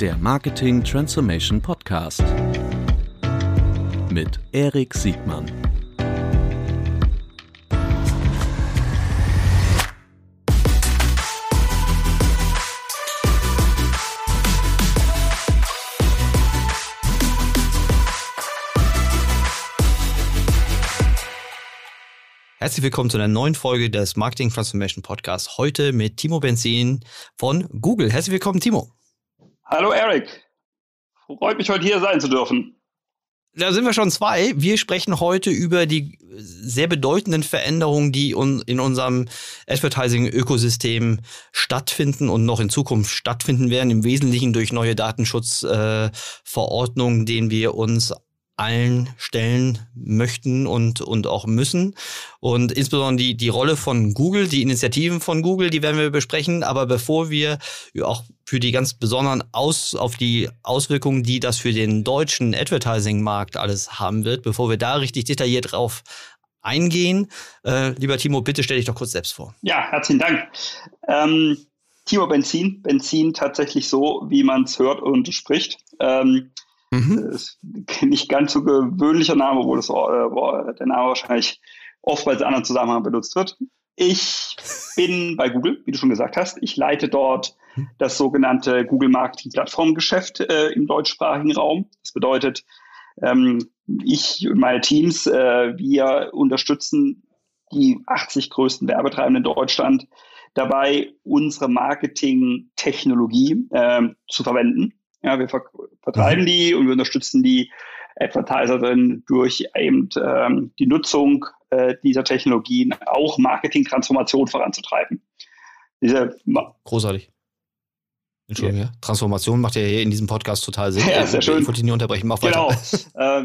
der Marketing Transformation Podcast mit Erik Siegmann. Herzlich willkommen zu einer neuen Folge des Marketing Transformation Podcasts. Heute mit Timo Benzin von Google. Herzlich willkommen, Timo. Hallo, Eric. Freut mich, heute hier sein zu dürfen. Da sind wir schon zwei. Wir sprechen heute über die sehr bedeutenden Veränderungen, die in unserem Advertising-Ökosystem stattfinden und noch in Zukunft stattfinden werden. Im Wesentlichen durch neue Datenschutzverordnungen, äh, denen wir uns allen stellen möchten und, und auch müssen. Und insbesondere die, die Rolle von Google, die Initiativen von Google, die werden wir besprechen. Aber bevor wir auch für die ganz besonderen Aus, auf die Auswirkungen, die das für den deutschen Advertising-Markt alles haben wird, bevor wir da richtig detailliert drauf eingehen, äh, lieber Timo, bitte stell dich doch kurz selbst vor. Ja, herzlichen Dank. Ähm, Timo Benzin, Benzin tatsächlich so, wie man es hört und spricht. Ähm, Mhm. Ist nicht ganz so gewöhnlicher Name, wo das, äh, der Name wahrscheinlich oftmals in anderen Zusammenhang benutzt wird. Ich bin bei Google, wie du schon gesagt hast. Ich leite dort das sogenannte Google Marketing Plattformgeschäft äh, im deutschsprachigen Raum. Das bedeutet, ähm, ich und meine Teams, äh, wir unterstützen die 80 größten Werbetreibenden in Deutschland dabei, unsere Marketing-Technologie äh, zu verwenden ja, wir ver vertreiben mhm. die und wir unterstützen die Advertiser dann durch eben ähm, die Nutzung äh, dieser Technologien auch Marketing-Transformation voranzutreiben. Diese Großartig. Entschuldigung, ja. Transformation macht ja hier in diesem Podcast total Sinn. Ja, sehr schön. Ich wollte dich nicht unterbrechen. Mach genau. äh,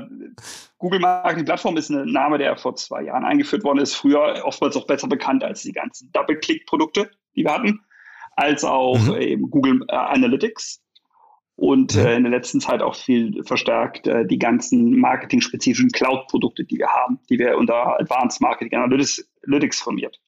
Google Marketing Plattform ist ein Name, der vor zwei Jahren eingeführt worden ist. Früher oftmals auch besser bekannt als die ganzen Double-Click-Produkte, die wir hatten, als auch mhm. eben Google äh, Analytics und äh, in der letzten Zeit auch viel verstärkt äh, die ganzen marketing-spezifischen Cloud-Produkte, die wir haben, die wir unter Advanced Marketing Analytics, Analytics formiert.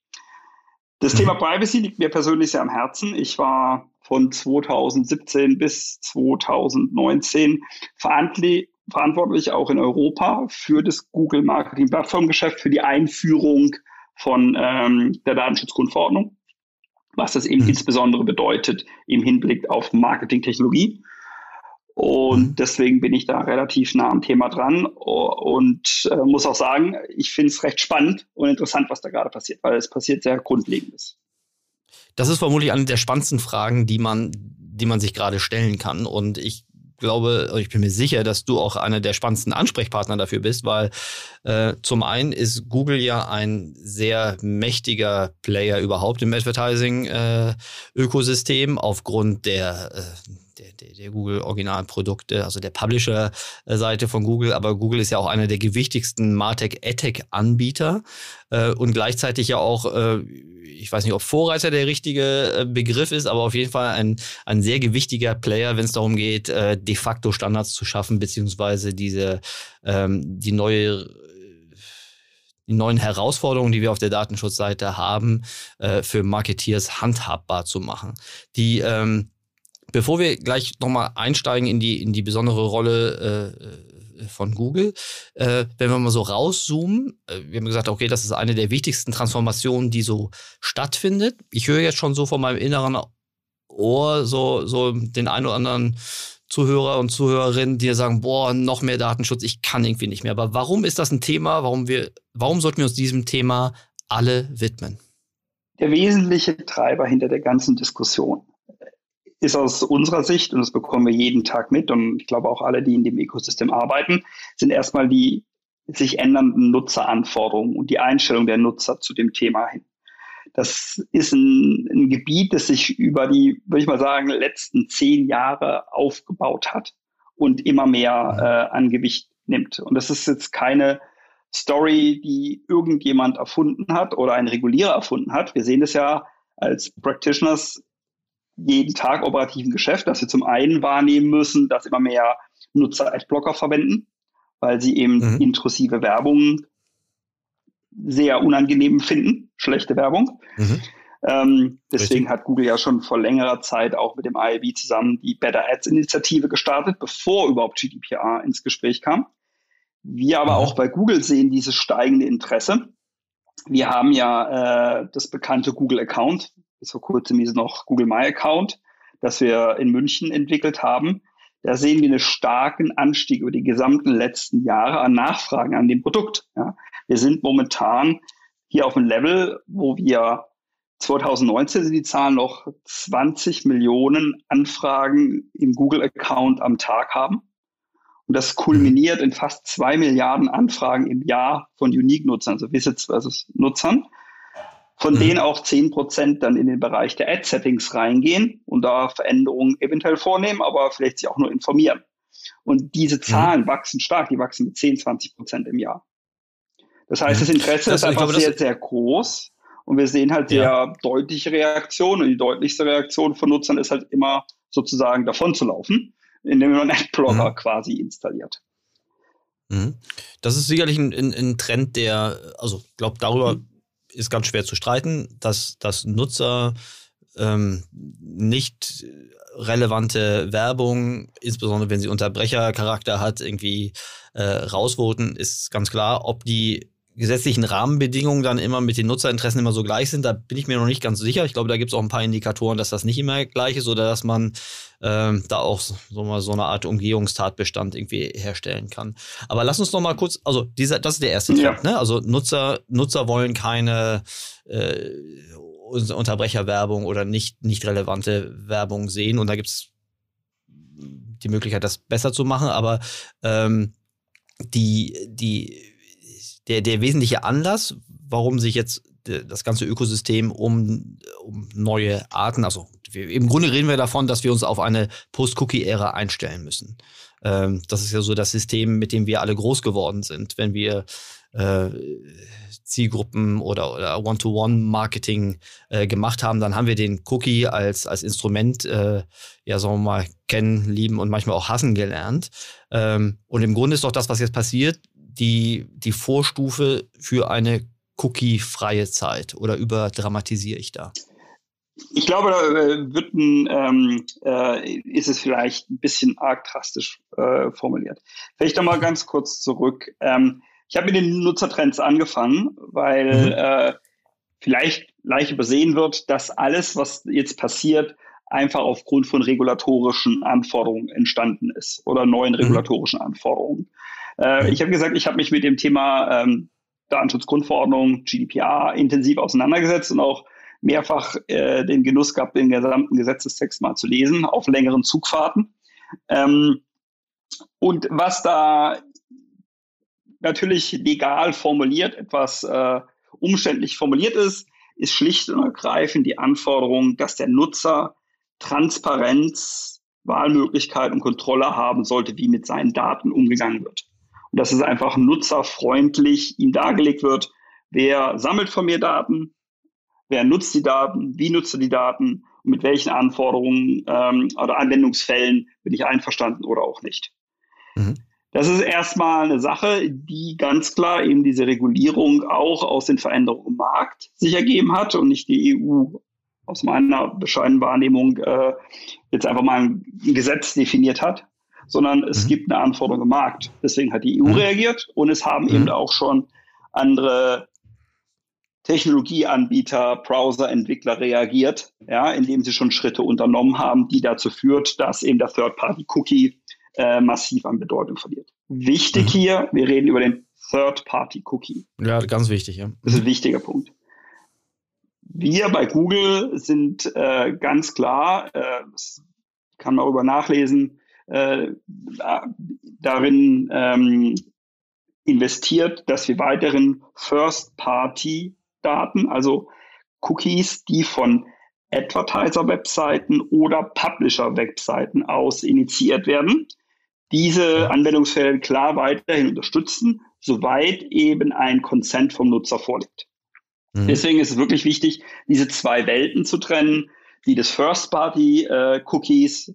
Das mhm. Thema Privacy liegt mir persönlich sehr am Herzen. Ich war von 2017 bis 2019 verantwortlich auch in Europa für das Google Marketing Plattformgeschäft, für die Einführung von ähm, der Datenschutzgrundverordnung, was das eben mhm. insbesondere bedeutet im Hinblick auf Marketingtechnologie. Und mhm. deswegen bin ich da relativ nah am Thema dran und äh, muss auch sagen, ich finde es recht spannend und interessant, was da gerade passiert, weil es passiert sehr Grundlegendes. Das ist vermutlich eine der spannendsten Fragen, die man, die man sich gerade stellen kann. Und ich glaube, ich bin mir sicher, dass du auch einer der spannendsten Ansprechpartner dafür bist, weil äh, zum einen ist Google ja ein sehr mächtiger Player überhaupt im Advertising-Ökosystem äh, aufgrund der äh, der, der, der Google-Originalprodukte, also der Publisher-Seite von Google, aber Google ist ja auch einer der gewichtigsten Martech AdTech-Anbieter äh, und gleichzeitig ja auch, äh, ich weiß nicht, ob Vorreiter der richtige äh, Begriff ist, aber auf jeden Fall ein, ein sehr gewichtiger Player, wenn es darum geht, äh, de facto Standards zu schaffen, beziehungsweise diese ähm, die neue die neuen Herausforderungen, die wir auf der Datenschutzseite haben, äh, für Marketeers handhabbar zu machen. Die ähm, Bevor wir gleich nochmal einsteigen in die, in die besondere Rolle äh, von Google, äh, wenn wir mal so rauszoomen, äh, wir haben gesagt, okay, das ist eine der wichtigsten Transformationen, die so stattfindet. Ich höre jetzt schon so von meinem inneren Ohr so, so den einen oder anderen Zuhörer und Zuhörerinnen, die sagen, boah, noch mehr Datenschutz, ich kann irgendwie nicht mehr. Aber warum ist das ein Thema? Warum wir, warum sollten wir uns diesem Thema alle widmen? Der wesentliche Treiber hinter der ganzen Diskussion ist aus unserer Sicht, und das bekommen wir jeden Tag mit, und ich glaube auch alle, die in dem Ökosystem arbeiten, sind erstmal die sich ändernden Nutzeranforderungen und die Einstellung der Nutzer zu dem Thema hin. Das ist ein, ein Gebiet, das sich über die, würde ich mal sagen, letzten zehn Jahre aufgebaut hat und immer mehr äh, an Gewicht nimmt. Und das ist jetzt keine Story, die irgendjemand erfunden hat oder ein Regulierer erfunden hat. Wir sehen das ja als Practitioners jeden Tag operativen Geschäft, dass wir zum einen wahrnehmen müssen, dass immer mehr Nutzer Adblocker verwenden, weil sie eben mhm. intrusive Werbung sehr unangenehm finden, schlechte Werbung. Mhm. Ähm, deswegen Richtig. hat Google ja schon vor längerer Zeit auch mit dem IAB zusammen die Better Ads Initiative gestartet, bevor überhaupt GDPR ins Gespräch kam. Wir aber mhm. auch bei Google sehen dieses steigende Interesse. Wir haben ja äh, das bekannte Google Account, bis vor kurzem ist noch Google My Account, das wir in München entwickelt haben. Da sehen wir einen starken Anstieg über die gesamten letzten Jahre an Nachfragen an dem Produkt. Ja. Wir sind momentan hier auf einem Level, wo wir 2019 sind die Zahlen noch 20 Millionen Anfragen im Google-Account am Tag haben. Und das kulminiert in fast zwei Milliarden Anfragen im Jahr von Unique-Nutzern, also Visits versus Nutzern, von mhm. denen auch 10 Prozent dann in den Bereich der Ad-Settings reingehen und da Veränderungen eventuell vornehmen, aber vielleicht sich auch nur informieren. Und diese mhm. Zahlen mhm. wachsen stark, die wachsen mit 10, 20 Prozent im Jahr. Das heißt, das Interesse das, ist einfach glaube, sehr, sehr groß. Und wir sehen halt sehr ja. deutliche Reaktionen. Und die deutlichste Reaktion von Nutzern ist halt immer sozusagen davon zu laufen, indem man einen Adblocker mhm. quasi installiert. Mhm. Das ist sicherlich ein, ein, ein Trend, der, also ich glaube, darüber mhm. Ist ganz schwer zu streiten, dass, dass Nutzer ähm, nicht relevante Werbung, insbesondere wenn sie Unterbrechercharakter hat, irgendwie äh, rausvoten, ist ganz klar. Ob die gesetzlichen Rahmenbedingungen dann immer mit den Nutzerinteressen immer so gleich sind, da bin ich mir noch nicht ganz sicher. Ich glaube, da gibt es auch ein paar Indikatoren, dass das nicht immer gleich ist oder dass man ähm, da auch so mal so eine Art Umgehungstatbestand irgendwie herstellen kann. Aber lass uns noch mal kurz, also dieser, das ist der erste ja. Trend, ne? Also Nutzer, Nutzer wollen keine äh, Unterbrecherwerbung oder nicht, nicht relevante Werbung sehen und da gibt es die Möglichkeit, das besser zu machen, aber ähm, die, die der, der wesentliche Anlass, warum sich jetzt das ganze Ökosystem um, um neue Arten, also wir, im Grunde reden wir davon, dass wir uns auf eine Post-Cookie-Ära einstellen müssen. Ähm, das ist ja so das System, mit dem wir alle groß geworden sind. Wenn wir äh, Zielgruppen oder, oder One-to-One-Marketing äh, gemacht haben, dann haben wir den Cookie als, als Instrument, äh, ja, sagen wir mal, kennen, lieben und manchmal auch hassen gelernt. Ähm, und im Grunde ist doch das, was jetzt passiert, die, die Vorstufe für eine cookie-freie Zeit oder überdramatisiere ich da? Ich glaube, da äh, wird ein, ähm, äh, ist es vielleicht ein bisschen arg drastisch äh, formuliert. Vielleicht nochmal ganz kurz zurück. Ähm, ich habe mit den Nutzertrends angefangen, weil mhm. äh, vielleicht leicht übersehen wird, dass alles, was jetzt passiert, einfach aufgrund von regulatorischen Anforderungen entstanden ist oder neuen mhm. regulatorischen. Anforderungen. Äh, ich habe gesagt, ich habe mich mit dem Thema ähm, Datenschutzgrundverordnung, GDPR, intensiv auseinandergesetzt und auch mehrfach äh, den Genuss gehabt, den gesamten Gesetzestext mal zu lesen, auf längeren Zugfahrten. Ähm, und was da natürlich legal formuliert, etwas äh, umständlich formuliert ist, ist schlicht und ergreifend die Anforderung, dass der Nutzer Transparenz, Wahlmöglichkeit und Kontrolle haben sollte, wie mit seinen Daten umgegangen wird und dass es einfach nutzerfreundlich ihm dargelegt wird, wer sammelt von mir Daten, wer nutzt die Daten, wie nutzt er die Daten? Und mit welchen Anforderungen ähm, oder Anwendungsfällen bin ich einverstanden oder auch nicht. Mhm. Das ist erstmal eine Sache, die ganz klar eben diese Regulierung auch aus den Veränderungen im Markt sich ergeben hat und nicht die EU aus meiner bescheidenen Wahrnehmung äh, jetzt einfach mal ein Gesetz definiert hat, sondern es mhm. gibt eine Anforderung im Markt. Deswegen hat die EU mhm. reagiert und es haben mhm. eben auch schon andere Technologieanbieter, Browserentwickler reagiert, ja, indem sie schon Schritte unternommen haben, die dazu führt, dass eben der Third-Party-Cookie äh, massiv an Bedeutung verliert. Wichtig mhm. hier, wir reden über den Third-Party-Cookie. Ja, ganz wichtig, ja. Das ist ein wichtiger Punkt. Wir bei Google sind äh, ganz klar, äh, kann man darüber nachlesen, äh, darin ähm, investiert, dass wir weiteren First-Party-Daten, also Cookies, die von Advertiser-Webseiten oder Publisher-Webseiten aus initiiert werden, diese Anwendungsfälle klar weiterhin unterstützen, soweit eben ein Consent vom Nutzer vorliegt. Mhm. Deswegen ist es wirklich wichtig, diese zwei Welten zu trennen, die des First-Party-Cookies, äh,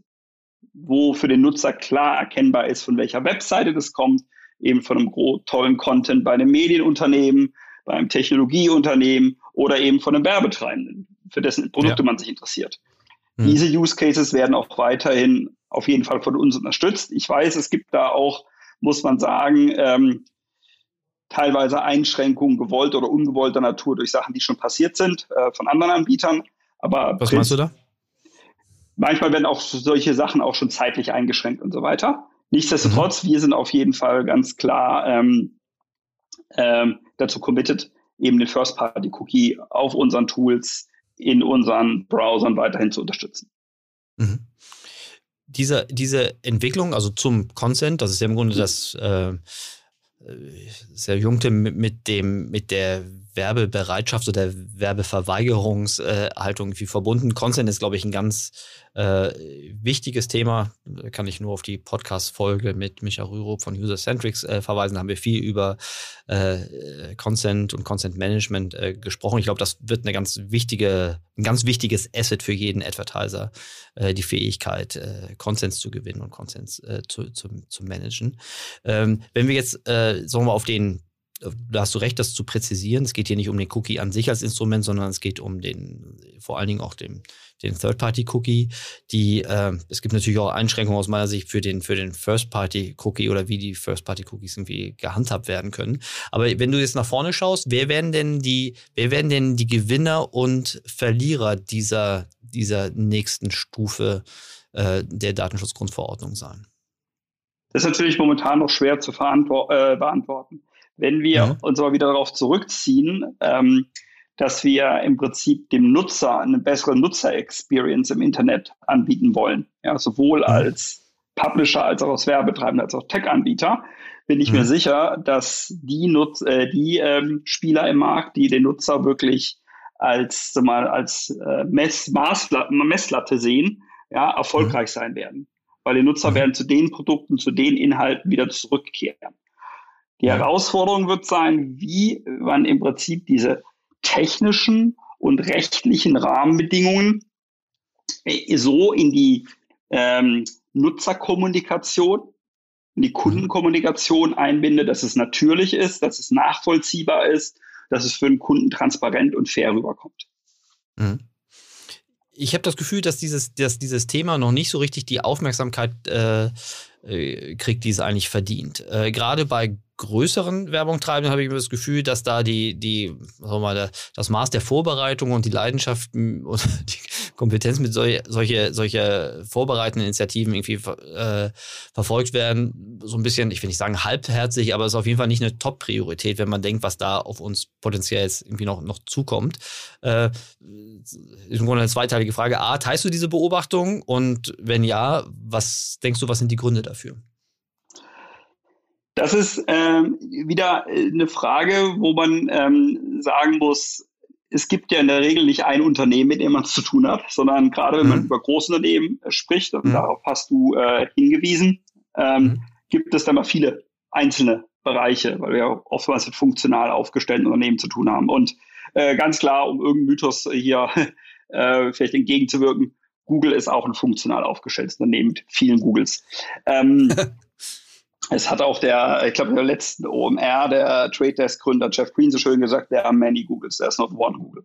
wo für den Nutzer klar erkennbar ist, von welcher Webseite das kommt, eben von einem tollen Content bei einem Medienunternehmen, bei einem Technologieunternehmen oder eben von einem Werbetreibenden. für dessen Produkte ja. man sich interessiert. Mhm. Diese Use Cases werden auch weiterhin auf jeden Fall von uns unterstützt. Ich weiß, es gibt da auch, muss man sagen, ähm, teilweise Einschränkungen gewollt oder ungewollter Natur durch Sachen, die schon passiert sind äh, von anderen Anbietern. Aber was meinst du da? Manchmal werden auch solche Sachen auch schon zeitlich eingeschränkt und so weiter. Nichtsdestotrotz, mhm. wir sind auf jeden Fall ganz klar ähm, ähm, dazu committed, eben den First-Party-Cookie auf unseren Tools, in unseren Browsern weiterhin zu unterstützen. Mhm. Diese, diese Entwicklung, also zum Consent, das ist ja im Grunde das äh, sehr jungte mit dem, mit der Werbebereitschaft oder Werbeverweigerungshaltung irgendwie verbunden. Consent ist, glaube ich, ein ganz äh, wichtiges Thema. Da kann ich nur auf die Podcast-Folge mit Micha Rürup von User Centrics äh, verweisen. Da haben wir viel über äh, Consent und Consent Management äh, gesprochen. Ich glaube, das wird eine ganz wichtige, ein ganz wichtiges Asset für jeden Advertiser, äh, die Fähigkeit, äh, Consents zu gewinnen und Consents äh, zu, zu, zu managen. Ähm, wenn wir jetzt, äh, sagen wir, auf den da hast du recht, das zu präzisieren. Es geht hier nicht um den Cookie an sich als Instrument, sondern es geht um den, vor allen Dingen auch den, den Third-Party-Cookie. Die, äh, es gibt natürlich auch Einschränkungen aus meiner Sicht für den, für den First-Party-Cookie oder wie die First-Party-Cookies irgendwie gehandhabt werden können. Aber wenn du jetzt nach vorne schaust, wer werden denn die, wer werden denn die Gewinner und Verlierer dieser, dieser nächsten Stufe äh, der Datenschutzgrundverordnung sein? Das ist natürlich momentan noch schwer zu äh, beantworten. Wenn wir mhm. uns aber wieder darauf zurückziehen, ähm, dass wir im Prinzip dem Nutzer eine bessere Nutzer-Experience im Internet anbieten wollen, ja, sowohl mhm. als Publisher als auch als Werbetreibender als auch Tech-Anbieter, bin ich mhm. mir sicher, dass die, Nutz äh, die ähm, Spieler im Markt, die den Nutzer wirklich als, mal, als äh, Mess Maßla Messlatte sehen, ja, erfolgreich mhm. sein werden. Weil die Nutzer mhm. werden zu den Produkten, zu den Inhalten wieder zurückkehren. Die. Herausforderung wird sein, wie man im Prinzip diese technischen und rechtlichen Rahmenbedingungen äh, so in die ähm, Nutzerkommunikation, in die Kundenkommunikation einbindet, dass es natürlich ist, dass es nachvollziehbar ist, dass es für den Kunden transparent und fair rüberkommt. Mhm ich habe das Gefühl, dass dieses, dass dieses Thema noch nicht so richtig die Aufmerksamkeit äh, äh kriegt, die es eigentlich verdient. Äh, Gerade bei größeren Werbungtreibenden habe ich immer das Gefühl, dass da die, die, sagen mal, das Maß der Vorbereitung und die Leidenschaft und die Kompetenz mit solche, solche, solche vorbereitenden Initiativen irgendwie äh, verfolgt werden. So ein bisschen, ich will nicht sagen halbherzig, aber es ist auf jeden Fall nicht eine Top-Priorität, wenn man denkt, was da auf uns potenziell jetzt irgendwie noch, noch zukommt. Äh, ist im Grunde eine zweiteilige Frage. A, teilst du diese Beobachtung? Und wenn ja, was denkst du, was sind die Gründe dafür? Das ist ähm, wieder eine Frage, wo man ähm, sagen muss, es gibt ja in der Regel nicht ein Unternehmen, mit dem man es zu tun hat, sondern gerade wenn mhm. man über Großunternehmen spricht, und mhm. darauf hast du äh, hingewiesen, ähm, mhm. gibt es dann mal viele einzelne Bereiche, weil wir oftmals mit funktional aufgestellten Unternehmen zu tun haben. Und äh, ganz klar, um irgendeinem Mythos hier äh, vielleicht entgegenzuwirken, Google ist auch ein funktional aufgestelltes Unternehmen mit vielen Googles. Ähm, Es hat auch der, ich glaube, der letzten OMR, der Trade Desk Gründer Jeff Green so schön gesagt, there are many Googles, there's not one Google.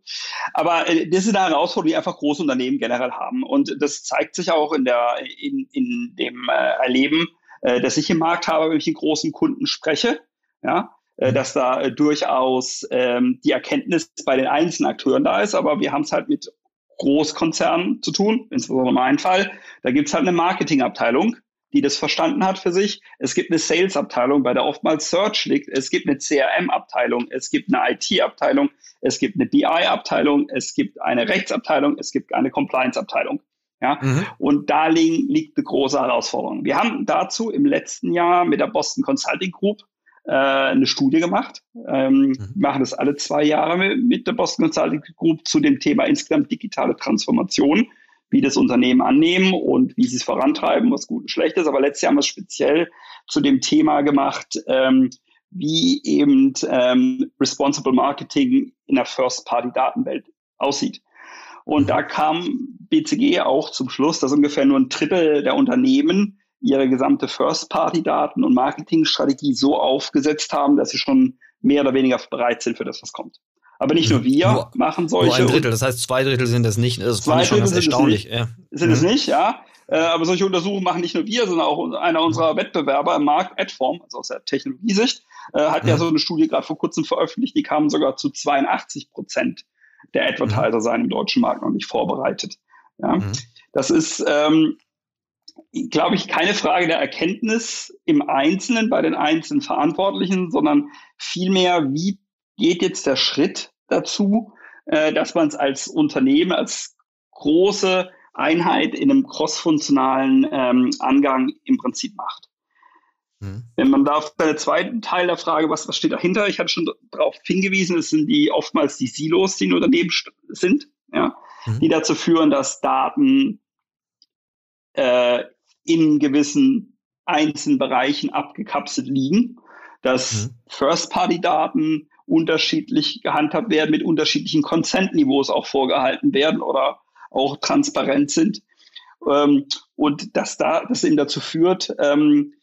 Aber äh, das ist eine Herausforderung, die einfach große Unternehmen generell haben. Und das zeigt sich auch in der, in, in dem äh, Erleben, äh, das ich im Markt habe, wenn ich mit großen Kunden spreche. Ja, äh, dass da äh, durchaus ähm, die Erkenntnis bei den einzelnen Akteuren da ist, aber wir haben es halt mit Großkonzernen zu tun, insbesondere in meinem Fall. Da gibt es halt eine Marketingabteilung, die das verstanden hat für sich. Es gibt eine Sales-Abteilung, bei der oftmals Search liegt. Es gibt eine CRM-Abteilung. Es gibt eine IT-Abteilung. Es gibt eine BI-Abteilung. Es gibt eine Rechtsabteilung. Es gibt eine Compliance-Abteilung. Ja, mhm. und da liegen, liegt eine große Herausforderung. Wir haben dazu im letzten Jahr mit der Boston Consulting Group äh, eine Studie gemacht. Ähm, mhm. Wir machen das alle zwei Jahre mit der Boston Consulting Group zu dem Thema insgesamt digitale Transformation wie das Unternehmen annehmen und wie sie es vorantreiben, was gut und schlecht ist. Aber letztes Jahr haben wir es speziell zu dem Thema gemacht, ähm, wie eben ähm, Responsible Marketing in der First-Party-Datenwelt aussieht. Und da kam BCG auch zum Schluss, dass ungefähr nur ein Drittel der Unternehmen ihre gesamte First-Party-Daten- und Marketingstrategie so aufgesetzt haben, dass sie schon mehr oder weniger bereit sind für das, was kommt. Aber nicht nur mhm. wir nur, machen solche. Nur ein Drittel, das heißt zwei Drittel sind es nicht. Das zwei ich schon erstaunlich. Ja. Sind mhm. es nicht, ja. Äh, aber solche Untersuchungen machen nicht nur wir, sondern auch einer unserer Wettbewerber im Markt, Adform, also aus der Technologiesicht, äh, hat mhm. ja so eine Studie gerade vor kurzem veröffentlicht, die kamen sogar zu 82 Prozent der Advertiser mhm. seien im deutschen Markt noch nicht vorbereitet. Ja. Mhm. Das ist, ähm, glaube ich, keine Frage der Erkenntnis im Einzelnen bei den einzelnen Verantwortlichen, sondern vielmehr, wie geht jetzt der Schritt dazu, äh, dass man es als Unternehmen, als große Einheit in einem crossfunktionalen ähm, Angang im Prinzip macht. Mhm. Wenn man da auf den zweiten Teil der Frage, was, was steht dahinter? Ich hatte schon darauf hingewiesen, es sind die oftmals die Silos, die in Unternehmen sind, ja, mhm. die dazu führen, dass Daten äh, in gewissen einzelnen Bereichen abgekapselt liegen, dass mhm. First-Party-Daten unterschiedlich gehandhabt werden, mit unterschiedlichen Consent-Niveaus auch vorgehalten werden oder auch transparent sind. Ähm, und dass da das eben dazu führt, ähm,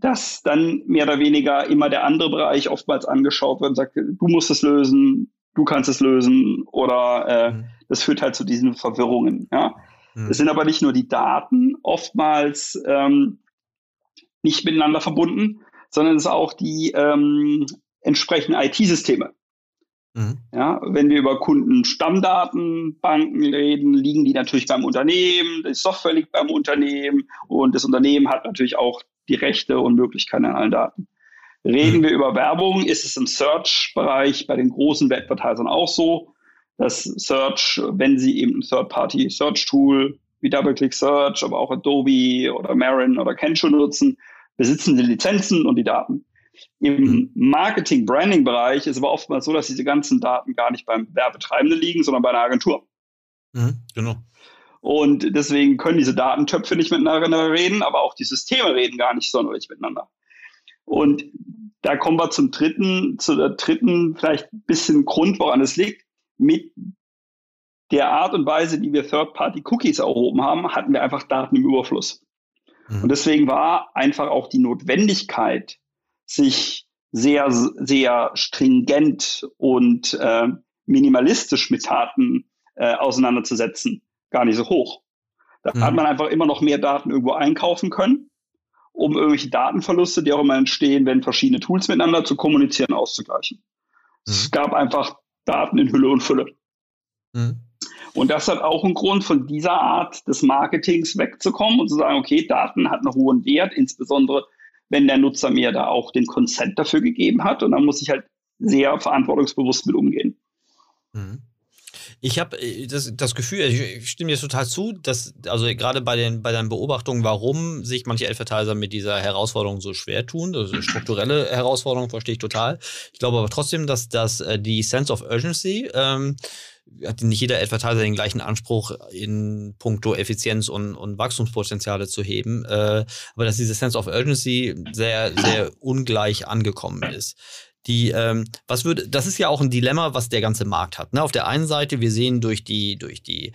dass dann mehr oder weniger immer der andere Bereich oftmals angeschaut wird und sagt, du musst es lösen, du kannst es lösen oder äh, mhm. das führt halt zu diesen Verwirrungen. Ja? Mhm. Es sind aber nicht nur die Daten oftmals ähm, nicht miteinander verbunden, sondern es ist auch die ähm, entsprechenden IT-Systeme. Mhm. Ja, wenn wir über Kundenstammdatenbanken reden, liegen die natürlich beim Unternehmen, die Software liegt beim Unternehmen und das Unternehmen hat natürlich auch die Rechte und Möglichkeiten an allen Daten. Reden mhm. wir über Werbung, ist es im Search-Bereich bei den großen Advertisern auch so, dass Search, wenn sie eben ein Third-Party-Search-Tool wie DoubleClick Search, aber auch Adobe oder Marin oder Kensho nutzen, besitzen die Lizenzen und die Daten. Im mhm. Marketing-Branding-Bereich ist aber oftmals so, dass diese ganzen Daten gar nicht beim Werbetreibenden liegen, sondern bei einer Agentur. Mhm, genau. Und deswegen können diese Datentöpfe nicht miteinander reden, aber auch die Systeme reden gar nicht sonderlich miteinander. Und da kommen wir zum dritten, zu der dritten vielleicht ein bisschen Grund, woran es liegt. Mit der Art und Weise, wie wir Third-Party-Cookies erhoben haben, hatten wir einfach Daten im Überfluss. Mhm. Und deswegen war einfach auch die Notwendigkeit, sich sehr, sehr stringent und äh, minimalistisch mit Daten äh, auseinanderzusetzen, gar nicht so hoch. Da mhm. hat man einfach immer noch mehr Daten irgendwo einkaufen können, um irgendwelche Datenverluste, die auch immer entstehen, wenn verschiedene Tools miteinander zu kommunizieren, auszugleichen. Mhm. Es gab einfach Daten in Hülle und Fülle. Mhm. Und das hat auch einen Grund, von dieser Art des Marketings wegzukommen und zu sagen, okay, Daten hat einen hohen Wert, insbesondere wenn der Nutzer mir da auch den Consent dafür gegeben hat. Und dann muss ich halt sehr verantwortungsbewusst mit umgehen. Mhm. Ich habe äh, das, das Gefühl, ich stimme dir total zu, dass, also gerade bei, den, bei deinen Beobachtungen, warum sich manche Advertiser mit dieser Herausforderung so schwer tun, also strukturelle Herausforderung verstehe ich total. Ich glaube aber trotzdem, dass, dass äh, die Sense of Urgency ähm, hat nicht jeder Advertiser den gleichen Anspruch in puncto Effizienz und, und Wachstumspotenziale zu heben, äh, aber dass diese Sense of Urgency sehr, sehr ungleich angekommen ist. Die, ähm, was würde, das ist ja auch ein Dilemma, was der ganze Markt hat. Ne? Auf der einen Seite, wir sehen durch die, durch die,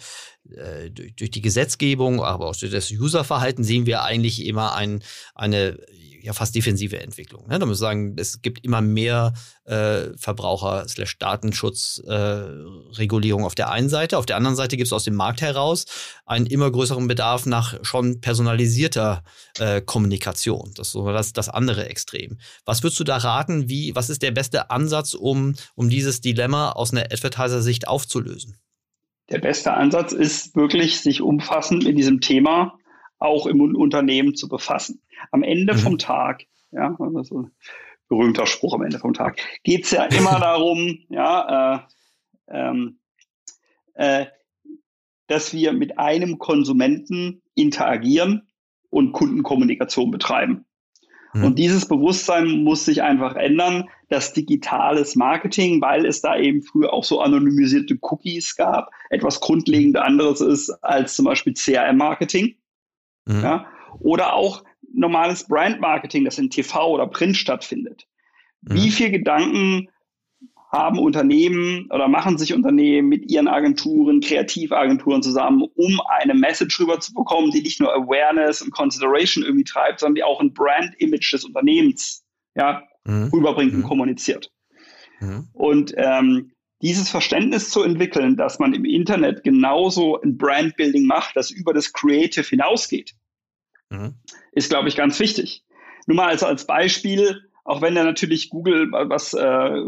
äh, durch, die Gesetzgebung, aber auch durch das Userverhalten sehen wir eigentlich immer ein, eine ja fast defensive Entwicklung. Ne? Da muss ich sagen, es gibt immer mehr äh, Verbraucher slash Datenschutzregulierung äh, auf der einen Seite. Auf der anderen Seite gibt es aus dem Markt heraus einen immer größeren Bedarf nach schon personalisierter äh, Kommunikation. Das ist das, das andere Extrem. Was würdest du da raten? Wie, was ist der beste Ansatz, um, um dieses Dilemma aus einer Advertiser-Sicht aufzulösen? Der beste Ansatz ist wirklich, sich umfassend mit diesem Thema auch im Unternehmen zu befassen. Am Ende mhm. vom Tag, ja, also ein berühmter Spruch am Ende vom Tag, geht es ja immer darum, ja, äh, ähm, äh, dass wir mit einem Konsumenten interagieren und Kundenkommunikation betreiben. Mhm. Und dieses Bewusstsein muss sich einfach ändern, dass digitales Marketing, weil es da eben früher auch so anonymisierte Cookies gab, etwas grundlegend anderes ist als zum Beispiel CRM-Marketing. Mhm. Ja? Oder auch normales Brand-Marketing, das in TV oder Print stattfindet. Mhm. Wie viel Gedanken haben Unternehmen oder machen sich Unternehmen mit ihren Agenturen, Kreativagenturen zusammen, um eine Message rüberzubekommen, die nicht nur Awareness und Consideration irgendwie treibt, sondern die auch ein Brand-Image des Unternehmens ja, mhm. rüberbringt und mhm. kommuniziert. Mhm. Und ähm, dieses Verständnis zu entwickeln, dass man im Internet genauso ein Brandbuilding macht, das über das Creative hinausgeht, mhm. ist, glaube ich, ganz wichtig. Nur mal also als Beispiel, auch wenn da natürlich Google was äh,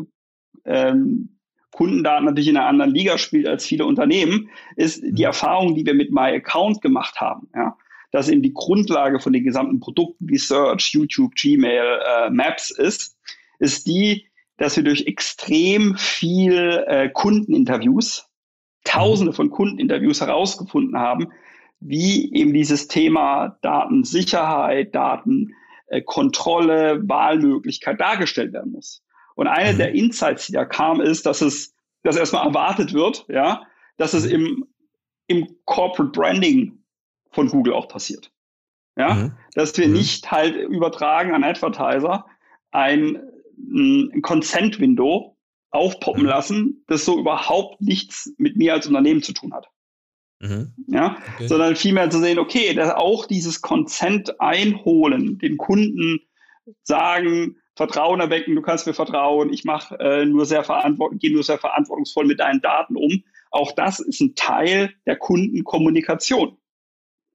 ähm, Kundendaten natürlich in einer anderen Liga spielt als viele Unternehmen, ist die mhm. Erfahrung, die wir mit My Account gemacht haben. Ja? Dass eben die Grundlage von den gesamten Produkten wie Search, YouTube, Gmail, äh, Maps ist, ist die, dass wir durch extrem viel äh, Kundeninterviews, Tausende von Kundeninterviews herausgefunden haben, wie eben dieses Thema Datensicherheit, Datenkontrolle, Wahlmöglichkeit dargestellt werden muss. Und eine mhm. der Insights, die da kam, ist, dass es, dass erstmal erwartet wird, ja, dass es im, im Corporate Branding von Google auch passiert. Ja, mhm. dass wir mhm. nicht halt übertragen an Advertiser ein, ein Consent Window aufpoppen mhm. lassen, das so überhaupt nichts mit mir als Unternehmen zu tun hat. Mhm. Ja, okay. sondern vielmehr zu sehen, okay, dass auch dieses Consent einholen, den Kunden sagen, Vertrauen erwecken, du kannst mir vertrauen, ich mache äh, nur sehr verantwortlich, gehe nur sehr verantwortungsvoll mit deinen Daten um. Auch das ist ein Teil der Kundenkommunikation.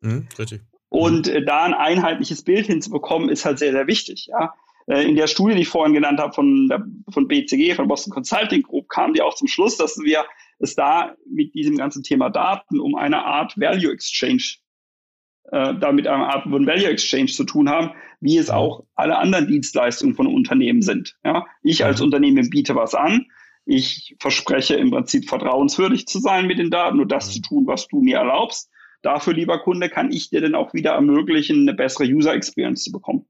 Mhm, richtig. Und äh, da ein einheitliches Bild hinzubekommen, ist halt sehr, sehr wichtig. Ja? Äh, in der Studie, die ich vorhin genannt habe von, der, von BCG, von Boston Consulting Group, kam die auch zum Schluss, dass wir es da mit diesem ganzen Thema Daten um eine Art Value Exchange äh, da mit einer Art von Value Exchange zu tun haben, wie es auch alle anderen Dienstleistungen von Unternehmen sind. Ja? Ich als Unternehmen biete was an. Ich verspreche im Prinzip vertrauenswürdig zu sein mit den Daten und das zu tun, was du mir erlaubst. Dafür, lieber Kunde, kann ich dir dann auch wieder ermöglichen, eine bessere User Experience zu bekommen.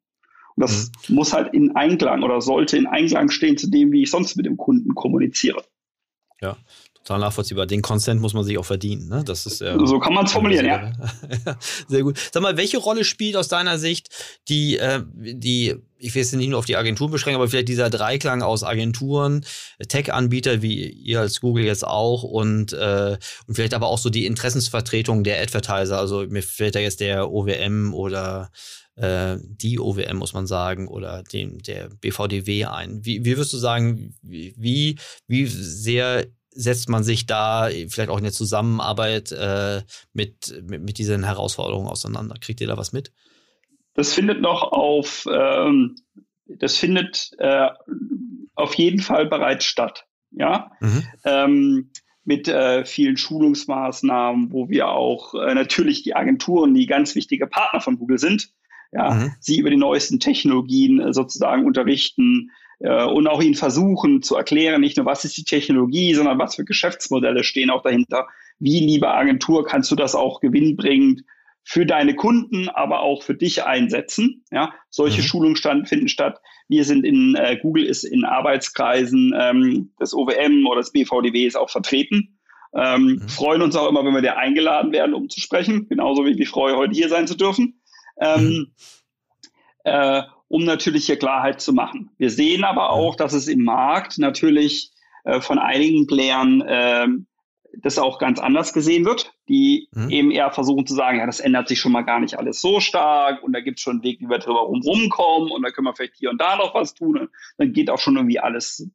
Und das mhm. muss halt in Einklang oder sollte in Einklang stehen zu dem, wie ich sonst mit dem Kunden kommuniziere. Ja, total nachvollziehbar. Den Consent muss man sich auch verdienen. Ne? Das ist, äh, so kann man es formulieren, ja. Sehr gut. Sag mal, welche Rolle spielt aus deiner Sicht die, äh, die ich will es nicht nur auf die Agenturen beschränken, aber vielleicht dieser Dreiklang aus Agenturen, Tech-Anbieter wie ihr als Google jetzt auch und, äh, und vielleicht aber auch so die Interessensvertretung der Advertiser. Also mir fällt da jetzt der OWM oder äh, die OWM, muss man sagen, oder dem, der BVDW ein. Wie, wie wirst du sagen, wie, wie sehr setzt man sich da vielleicht auch in der Zusammenarbeit äh, mit, mit, mit, diesen Herausforderungen auseinander? Kriegt ihr da was mit? Das findet noch auf, ähm, das findet äh, auf jeden Fall bereits statt. Ja. Mhm. Ähm, mit äh, vielen Schulungsmaßnahmen, wo wir auch äh, natürlich die Agenturen, die ganz wichtige Partner von Google sind, ja, mhm. sie über die neuesten Technologien äh, sozusagen unterrichten, äh, und auch ihnen versuchen zu erklären, nicht nur was ist die Technologie, sondern was für Geschäftsmodelle stehen auch dahinter. Wie, liebe Agentur, kannst du das auch gewinnbringend für deine Kunden, aber auch für dich einsetzen. Ja, solche mhm. Schulungen stand, finden statt. Wir sind in äh, Google ist in Arbeitskreisen ähm, des OWM oder des BVDWs auch vertreten. Ähm, mhm. Freuen uns auch immer, wenn wir da eingeladen werden, um zu sprechen. Genauso wie ich mich freue, heute hier sein zu dürfen. Ähm, mhm. äh, um natürlich hier Klarheit zu machen. Wir sehen aber auch, dass es im Markt natürlich äh, von einigen Playern äh, das auch ganz anders gesehen wird, die mhm. eben eher versuchen zu sagen, ja, das ändert sich schon mal gar nicht alles so stark und da gibt es schon einen Weg, wie wir drüber rumkommen und da können wir vielleicht hier und da noch was tun und dann geht auch schon irgendwie alles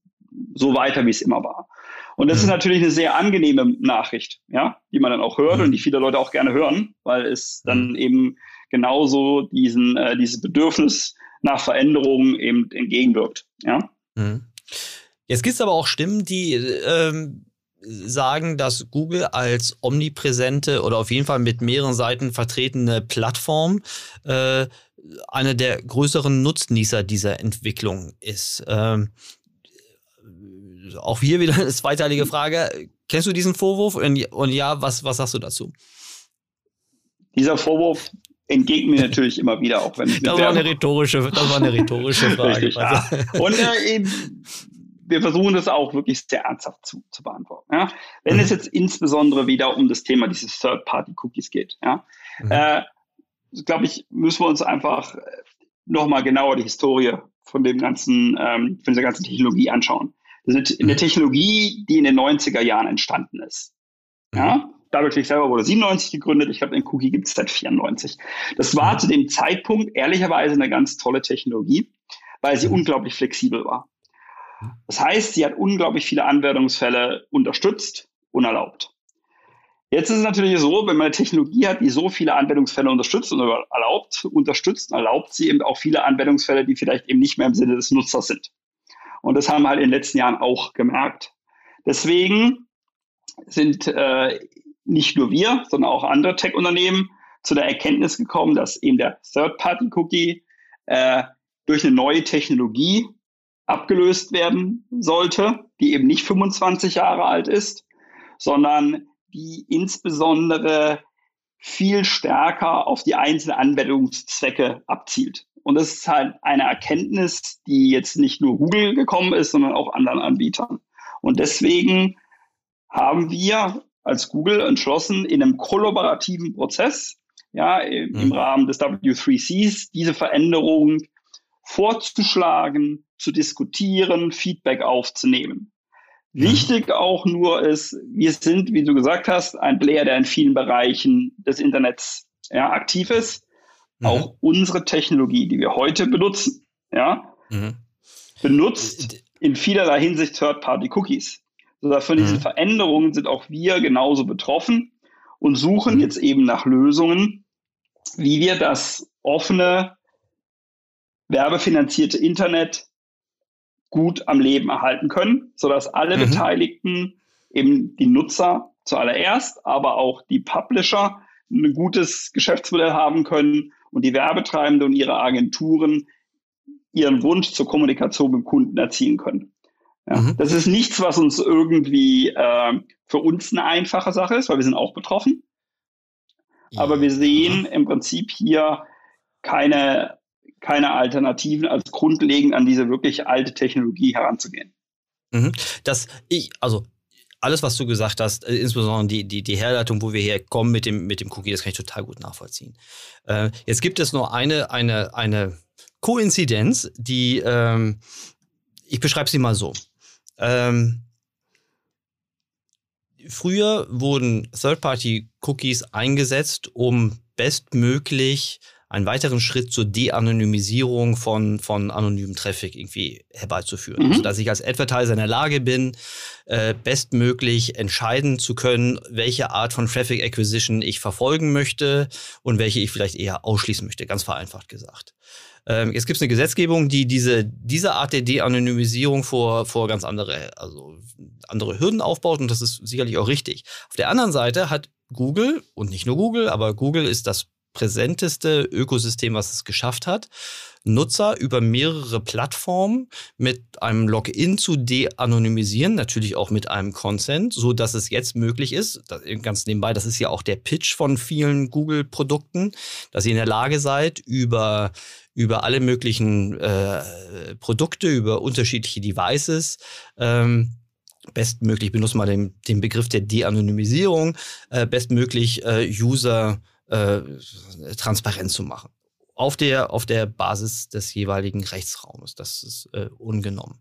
so weiter, wie es immer war. Und das mhm. ist natürlich eine sehr angenehme Nachricht, ja, die man dann auch hört mhm. und die viele Leute auch gerne hören, weil es dann mhm. eben genauso diesen, äh, dieses Bedürfnis nach Veränderungen eben entgegenwirkt. Ja? Mhm. Jetzt gibt es aber auch Stimmen, die ähm, sagen, dass Google als omnipräsente oder auf jeden Fall mit mehreren Seiten vertretene Plattform äh, eine der größeren Nutznießer dieser Entwicklung ist. Ähm, auch hier wieder eine zweiteilige Frage. Kennst du diesen Vorwurf? Und ja, was, was sagst du dazu? Dieser Vorwurf entgegnen mir natürlich immer wieder, auch wenn ich das war eine rhetorische, das war eine rhetorische Frage. Richtig, ja. Und äh, wir versuchen das auch wirklich sehr ernsthaft zu, zu beantworten. Ja? Wenn mhm. es jetzt insbesondere wieder um das Thema dieses Third-Party-Cookies geht, ja, mhm. äh, glaube ich, müssen wir uns einfach nochmal genauer die Historie von dem ganzen, ähm, von dieser ganzen Technologie anschauen. Das ist eine mhm. Technologie, die in den 90er Jahren entstanden ist. Ja? Mhm. DoubleClick selber wurde 97 gegründet. Ich glaube, den Cookie gibt es seit 94. Das war mhm. zu dem Zeitpunkt ehrlicherweise eine ganz tolle Technologie, weil sie mhm. unglaublich flexibel war. Das heißt, sie hat unglaublich viele Anwendungsfälle unterstützt und erlaubt. Jetzt ist es natürlich so, wenn man eine Technologie hat, die so viele Anwendungsfälle unterstützt und erlaubt, unterstützt, erlaubt sie eben auch viele Anwendungsfälle, die vielleicht eben nicht mehr im Sinne des Nutzers sind. Und das haben wir halt in den letzten Jahren auch gemerkt. Deswegen sind äh, nicht nur wir, sondern auch andere Tech-Unternehmen zu der Erkenntnis gekommen, dass eben der Third-Party-Cookie äh, durch eine neue Technologie abgelöst werden sollte, die eben nicht 25 Jahre alt ist, sondern die insbesondere viel stärker auf die einzelnen Anwendungszwecke abzielt. Und das ist halt eine Erkenntnis, die jetzt nicht nur Google gekommen ist, sondern auch anderen Anbietern. Und deswegen haben wir als Google entschlossen, in einem kollaborativen Prozess, ja, im, mhm. Rahmen des W3Cs, diese Veränderungen vorzuschlagen, zu diskutieren, Feedback aufzunehmen. Mhm. Wichtig auch nur ist, wir sind, wie du gesagt hast, ein Player, der in vielen Bereichen des Internets ja, aktiv ist. Mhm. Auch unsere Technologie, die wir heute benutzen, ja, mhm. benutzt in vielerlei Hinsicht Third-Party-Cookies. Sodass von diesen mhm. Veränderungen sind auch wir genauso betroffen und suchen mhm. jetzt eben nach Lösungen, wie wir das offene, werbefinanzierte Internet gut am Leben erhalten können, sodass alle mhm. Beteiligten, eben die Nutzer zuallererst, aber auch die Publisher ein gutes Geschäftsmodell haben können und die Werbetreibende und ihre Agenturen ihren Wunsch zur Kommunikation mit dem Kunden erzielen können. Ja, mhm. Das ist nichts, was uns irgendwie äh, für uns eine einfache Sache ist, weil wir sind auch betroffen. Ja. Aber wir sehen im Prinzip hier keine keine Alternativen, als grundlegend an diese wirklich alte Technologie heranzugehen. Mhm. Das, ich, also alles, was du gesagt hast, äh, insbesondere die, die, die Herleitung, wo wir herkommen mit dem, mit dem Cookie, das kann ich total gut nachvollziehen. Äh, jetzt gibt es nur eine, eine, eine Koinzidenz, die, ähm, ich beschreibe sie mal so. Ähm, früher wurden Third-Party-Cookies eingesetzt, um bestmöglich einen weiteren Schritt zur De-Anonymisierung von, von anonymem Traffic irgendwie herbeizuführen. Mhm. Also, dass ich als Advertiser in der Lage bin, äh, bestmöglich entscheiden zu können, welche Art von Traffic Acquisition ich verfolgen möchte und welche ich vielleicht eher ausschließen möchte, ganz vereinfacht gesagt. Ähm, jetzt gibt es eine Gesetzgebung, die diese, diese Art der De-Anonymisierung vor, vor ganz andere, also andere Hürden aufbaut und das ist sicherlich auch richtig. Auf der anderen Seite hat Google und nicht nur Google, aber Google ist das präsenteste Ökosystem, was es geschafft hat, Nutzer über mehrere Plattformen mit einem Login zu de-anonymisieren, natürlich auch mit einem Consent, so dass es jetzt möglich ist, ganz nebenbei, das ist ja auch der Pitch von vielen Google-Produkten, dass ihr in der Lage seid, über über alle möglichen äh, Produkte, über unterschiedliche Devices, ähm, bestmöglich, benutzen wir den, den Begriff der De-Anonymisierung, äh, bestmöglich äh, User äh, transparent zu machen. Auf der, auf der Basis des jeweiligen Rechtsraumes. Das ist äh, ungenommen.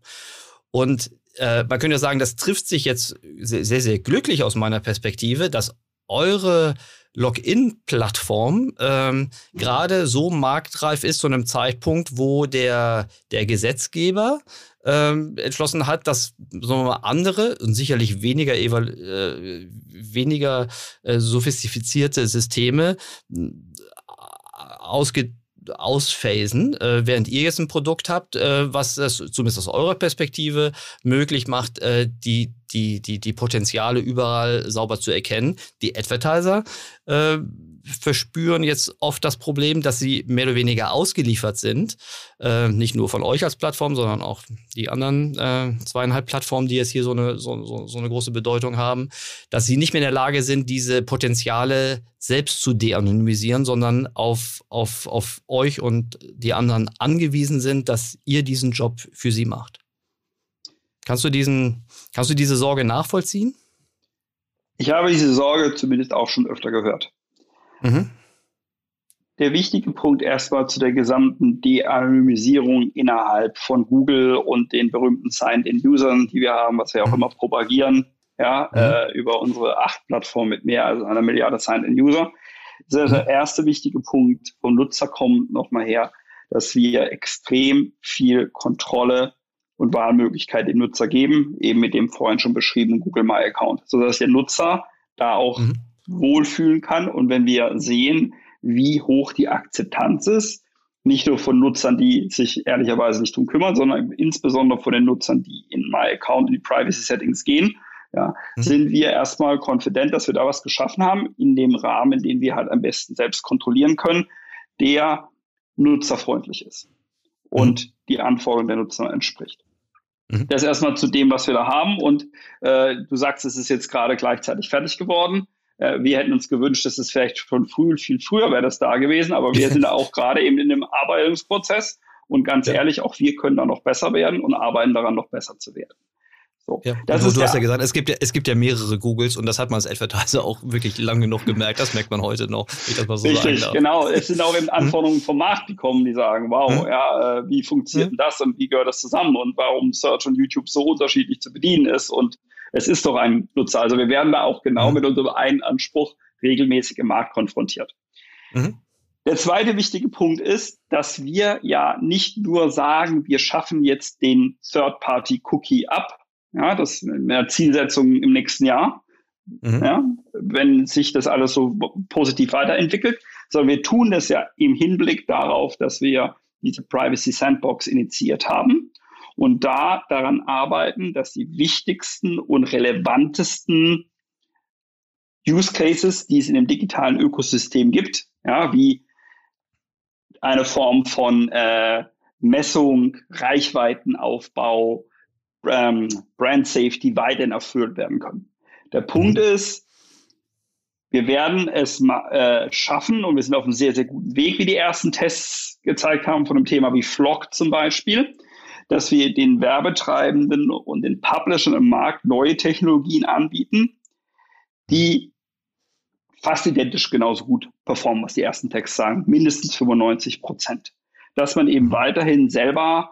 Und äh, man könnte ja sagen, das trifft sich jetzt sehr, sehr, sehr glücklich aus meiner Perspektive, dass eure Login-Plattform ähm, gerade so marktreif ist zu einem Zeitpunkt, wo der, der Gesetzgeber ähm, entschlossen hat, dass sagen mal, andere und sicherlich weniger, äh, weniger äh, sophistizierte Systeme äh, ausge ausphasen, äh, während ihr jetzt ein Produkt habt, äh, was das zumindest aus eurer Perspektive möglich macht, äh, die, die, die, die Potenziale überall sauber zu erkennen. Die Advertiser äh, verspüren jetzt oft das Problem, dass sie mehr oder weniger ausgeliefert sind. Äh, nicht nur von euch als Plattform, sondern auch die anderen äh, zweieinhalb Plattformen, die jetzt hier so eine, so, so, so eine große Bedeutung haben, dass sie nicht mehr in der Lage sind, diese Potenziale selbst zu de-anonymisieren, sondern auf, auf, auf euch und die anderen angewiesen sind, dass ihr diesen Job für sie macht. Kannst du, diesen, kannst du diese Sorge nachvollziehen? Ich habe diese Sorge zumindest auch schon öfter gehört. Mhm. Der wichtige Punkt erstmal zu der gesamten De-Anonymisierung innerhalb von Google und den berühmten Signed-In-Usern, die wir haben, was wir auch mhm. immer propagieren, ja, mhm. äh, über unsere acht Plattformen mit mehr als einer Milliarde Signed-In-User. Das ist der mhm. erste wichtige Punkt vom Nutzer kommt nochmal her, dass wir extrem viel Kontrolle und Wahlmöglichkeit dem Nutzer geben, eben mit dem vorhin schon beschriebenen Google My Account, sodass der Nutzer da auch mhm. Wohlfühlen kann. Und wenn wir sehen, wie hoch die Akzeptanz ist, nicht nur von Nutzern, die sich ehrlicherweise nicht drum kümmern, sondern insbesondere von den Nutzern, die in My Account in die Privacy Settings gehen, ja, mhm. sind wir erstmal confident, dass wir da was geschaffen haben, in dem Rahmen, den wir halt am besten selbst kontrollieren können, der nutzerfreundlich ist und mhm. die Anforderungen der Nutzer entspricht. Mhm. Das erstmal zu dem, was wir da haben. Und äh, du sagst, es ist jetzt gerade gleichzeitig fertig geworden. Äh, wir hätten uns gewünscht, dass es vielleicht schon früh, viel früher wäre das da gewesen, aber wir sind auch gerade eben in dem Arbeitungsprozess. Und ganz ja. ehrlich, auch wir können da noch besser werden und arbeiten daran, noch besser zu werden. So. Ja, das du, ist du hast ja gesagt, es gibt ja, es gibt ja mehrere Googles und das hat man als Advertiser auch wirklich lange genug gemerkt. Das merkt man heute noch, wie das mal so Richtig, genau. Es sind auch eben Anforderungen vom Markt gekommen, die sagen, wow, hm? ja, äh, wie funktioniert hm? das und wie gehört das zusammen und warum Search und YouTube so unterschiedlich zu bedienen ist und es ist doch ein Nutzer. Also wir werden da auch genau hm? mit unserem einen Anspruch regelmäßig im Markt konfrontiert. Mhm. Der zweite wichtige Punkt ist, dass wir ja nicht nur sagen, wir schaffen jetzt den Third-Party-Cookie ab, ja, das ist eine Zielsetzung im nächsten Jahr. Mhm. Ja, wenn sich das alles so positiv weiterentwickelt, sondern wir tun das ja im Hinblick darauf, dass wir diese Privacy Sandbox initiiert haben und da daran arbeiten, dass die wichtigsten und relevantesten Use Cases, die es in dem digitalen Ökosystem gibt, ja, wie eine Form von äh, Messung, Reichweitenaufbau, ähm, Brand Safety weiterhin erfüllt werden können. Der Punkt mhm. ist, wir werden es äh, schaffen und wir sind auf einem sehr, sehr guten Weg, wie die ersten Tests gezeigt haben, von einem Thema wie Flock zum Beispiel, dass wir den Werbetreibenden und den Publishern im Markt neue Technologien anbieten, die fast identisch genauso gut performen, was die ersten Tests sagen, mindestens 95 Prozent. Dass man eben weiterhin selber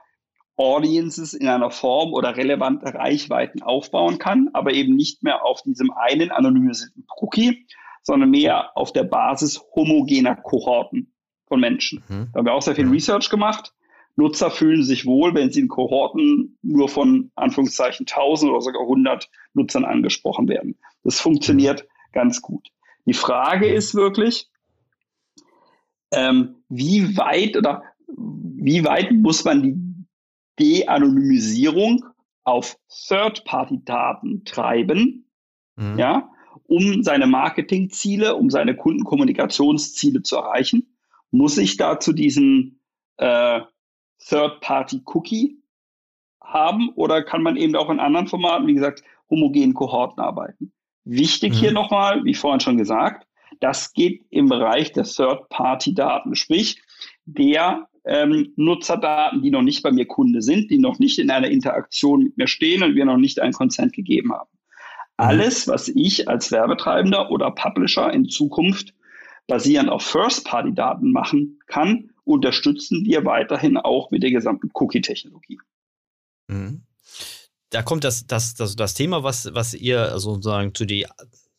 Audiences in einer Form oder relevante Reichweiten aufbauen kann, aber eben nicht mehr auf diesem einen anonymisierten Cookie, sondern mehr auf der Basis homogener Kohorten von Menschen. Mhm. Da haben wir auch sehr viel mhm. Research gemacht. Nutzer fühlen sich wohl, wenn sie in Kohorten nur von Anführungszeichen 1000 oder sogar 100 Nutzern angesprochen werden. Das funktioniert ganz gut. Die Frage ist wirklich, ähm, wie weit oder wie weit muss man die De-Anonymisierung auf Third-Party-Daten treiben, mhm. ja, um seine Marketingziele, um seine Kundenkommunikationsziele zu erreichen, muss ich dazu diesen äh, Third-Party-Cookie haben oder kann man eben auch in anderen Formaten, wie gesagt, homogenen Kohorten arbeiten. Wichtig mhm. hier nochmal, wie vorhin schon gesagt, das geht im Bereich der Third-Party-Daten, sprich der ähm, Nutzerdaten, die noch nicht bei mir Kunde sind, die noch nicht in einer Interaktion mit mir stehen und wir noch nicht einen Consent gegeben haben. Mhm. Alles, was ich als Werbetreibender oder Publisher in Zukunft basierend auf First-Party-Daten machen kann, unterstützen wir weiterhin auch mit der gesamten Cookie-Technologie. Mhm. Da kommt das, das, das, das Thema, was, was ihr sozusagen zu die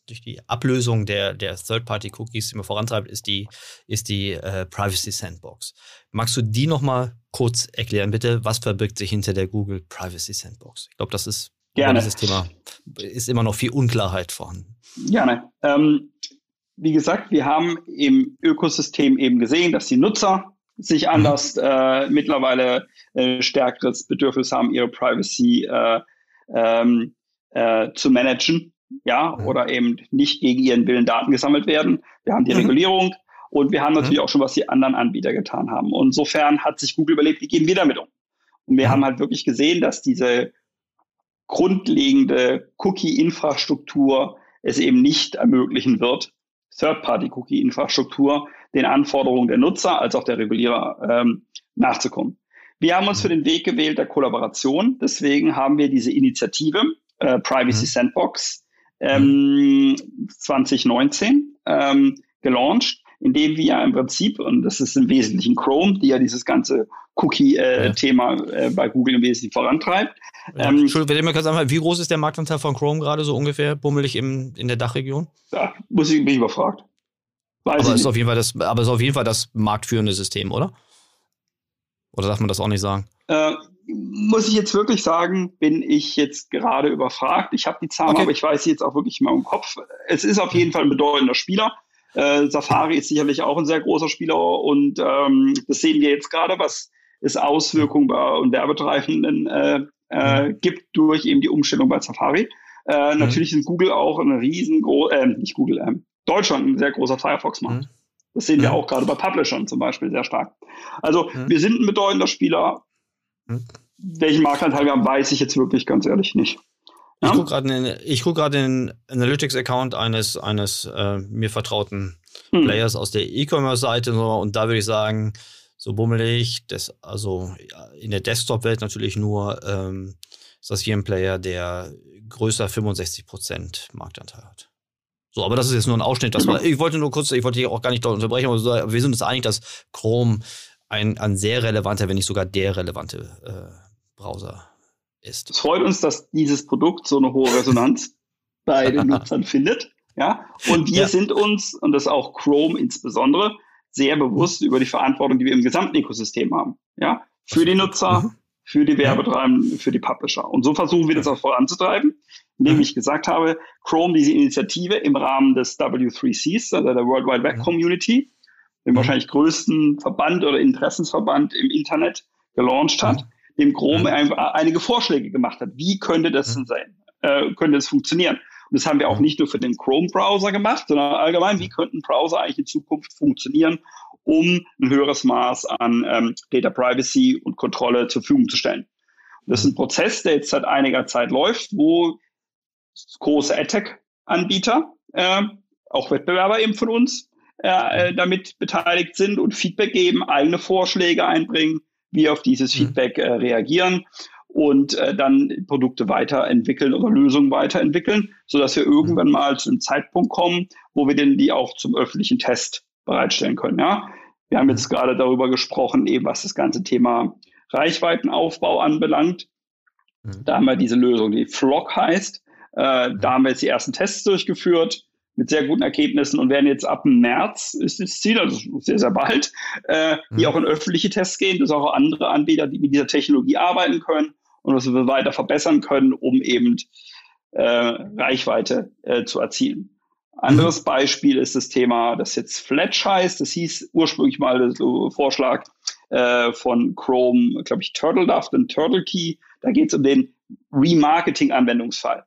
durch die Ablösung der, der Third-Party-Cookies, man vorantreibt, ist die, ist die äh, Privacy Sandbox. Magst du die nochmal kurz erklären, bitte? Was verbirgt sich hinter der Google Privacy Sandbox? Ich glaube, das ist Gerne. dieses Thema ist immer noch viel Unklarheit vorhanden. Gerne. Ähm, wie gesagt, wir haben im Ökosystem eben gesehen, dass die Nutzer sich mhm. anders mhm. äh, mittlerweile äh, stärkeres Bedürfnis haben, ihre Privacy äh, ähm, äh, zu managen ja, mhm. oder eben nicht gegen ihren Willen Daten gesammelt werden. Wir haben die mhm. Regulierung und wir haben natürlich mhm. auch schon, was die anderen Anbieter getan haben. Und insofern hat sich Google überlegt, wie gehen wir damit um? Und wir mhm. haben halt wirklich gesehen, dass diese grundlegende Cookie-Infrastruktur es eben nicht ermöglichen wird, Third-Party-Cookie-Infrastruktur den Anforderungen der Nutzer als auch der Regulierer ähm, nachzukommen. Wir haben uns für den Weg gewählt der Kollaboration. Deswegen haben wir diese Initiative äh, Privacy mhm. Sandbox ähm, 2019 ähm, gelauncht, indem wir im Prinzip, und das ist im Wesentlichen Chrome, die ja dieses ganze Cookie-Thema äh, äh, bei Google im Wesentlichen vorantreibt. Ja. Ähm, Entschuldigung, kurz sagen, wie groß ist der Marktanteil von Chrome gerade so ungefähr, bummelig im, in der Dachregion? Ja, muss ich, bin ich überfragt. Weiß aber, ist auf jeden Fall das, aber ist auf jeden Fall das marktführende System, oder? Oder darf man das auch nicht sagen? Äh, muss ich jetzt wirklich sagen, bin ich jetzt gerade überfragt. Ich habe die Zahlen, okay. aber ich weiß sie jetzt auch wirklich mal im Kopf. Es ist auf jeden Fall ein bedeutender Spieler. Äh, Safari ist sicherlich auch ein sehr großer Spieler und ähm, das sehen wir jetzt gerade, was es Auswirkungen bei und Werbetreibenden äh, äh, mhm. gibt durch eben die Umstellung bei Safari. Äh, mhm. Natürlich ist Google auch ein riesengroß, äh, nicht Google, äh, Deutschland ein sehr großer Firefox-Markt. Mhm. Das sehen wir auch gerade bei Publishern zum Beispiel sehr stark. Also wir sind ein bedeutender Spieler. Welchen Marktanteil wir haben, weiß ich jetzt wirklich ganz ehrlich nicht. Ja? Ich gucke gerade in, guck den Analytics-Account eines, eines äh, mir vertrauten hm. Players aus der E-Commerce-Seite und da würde ich sagen, so bummelig, das, also in der Desktop-Welt natürlich nur, ähm, ist das hier ein Player, der größer 65% Marktanteil hat. So, aber das ist jetzt nur ein Ausschnitt. Das war, ich wollte nur kurz, ich wollte dich auch gar nicht dort unterbrechen, aber wir sind uns einig, dass Chrome ein, ein sehr relevanter, wenn nicht sogar der relevante äh, Browser ist. Es freut uns, dass dieses Produkt so eine hohe Resonanz bei den Nutzern findet. Ja, und wir ja. sind uns, und das auch Chrome insbesondere, sehr bewusst über die Verantwortung, die wir im gesamten Ökosystem haben. Ja, für die Nutzer, mhm. für die Werbetreibenden, für die Publisher. Und so versuchen wir das auch voranzutreiben, indem mhm. ich gesagt habe, Chrome diese Initiative im Rahmen des W3Cs, also der World Wide Web mhm. Community, dem mhm. wahrscheinlich größten Verband oder Interessensverband im Internet gelauncht hat, dem Chrome einige Vorschläge gemacht hat. Wie könnte das denn sein? Äh, könnte das funktionieren? Und das haben wir auch nicht nur für den Chrome-Browser gemacht, sondern allgemein, wie könnten Browser eigentlich in Zukunft funktionieren, um ein höheres Maß an ähm, Data Privacy und Kontrolle zur Verfügung zu stellen. Und das ist ein Prozess, der jetzt seit einiger Zeit läuft, wo große AdTech-Anbieter, äh, auch Wettbewerber eben von uns, äh, äh, damit beteiligt sind und Feedback geben, eigene Vorschläge einbringen, wie auf dieses mhm. Feedback äh, reagieren und äh, dann Produkte weiterentwickeln oder Lösungen weiterentwickeln, sodass wir irgendwann mhm. mal zu einem Zeitpunkt kommen, wo wir denn die auch zum öffentlichen Test bereitstellen können. Ja? Wir haben jetzt mhm. gerade darüber gesprochen, eben was das ganze Thema Reichweitenaufbau anbelangt. Da haben wir diese Lösung, die Flock heißt. Äh, da haben wir jetzt die ersten Tests durchgeführt mit sehr guten Ergebnissen und werden jetzt ab März, ist das Ziel, also sehr, sehr bald, äh, mhm. die auch in öffentliche Tests gehen, dass auch andere Anbieter, die mit dieser Technologie arbeiten können und was wir weiter verbessern können, um eben äh, Reichweite äh, zu erzielen. Anderes mhm. Beispiel ist das Thema, das jetzt Fletch heißt. Das hieß ursprünglich mal der so Vorschlag äh, von Chrome, glaube ich, Turtle Duff, den Turtle Key. Da geht es um den Remarketing-Anwendungsfall.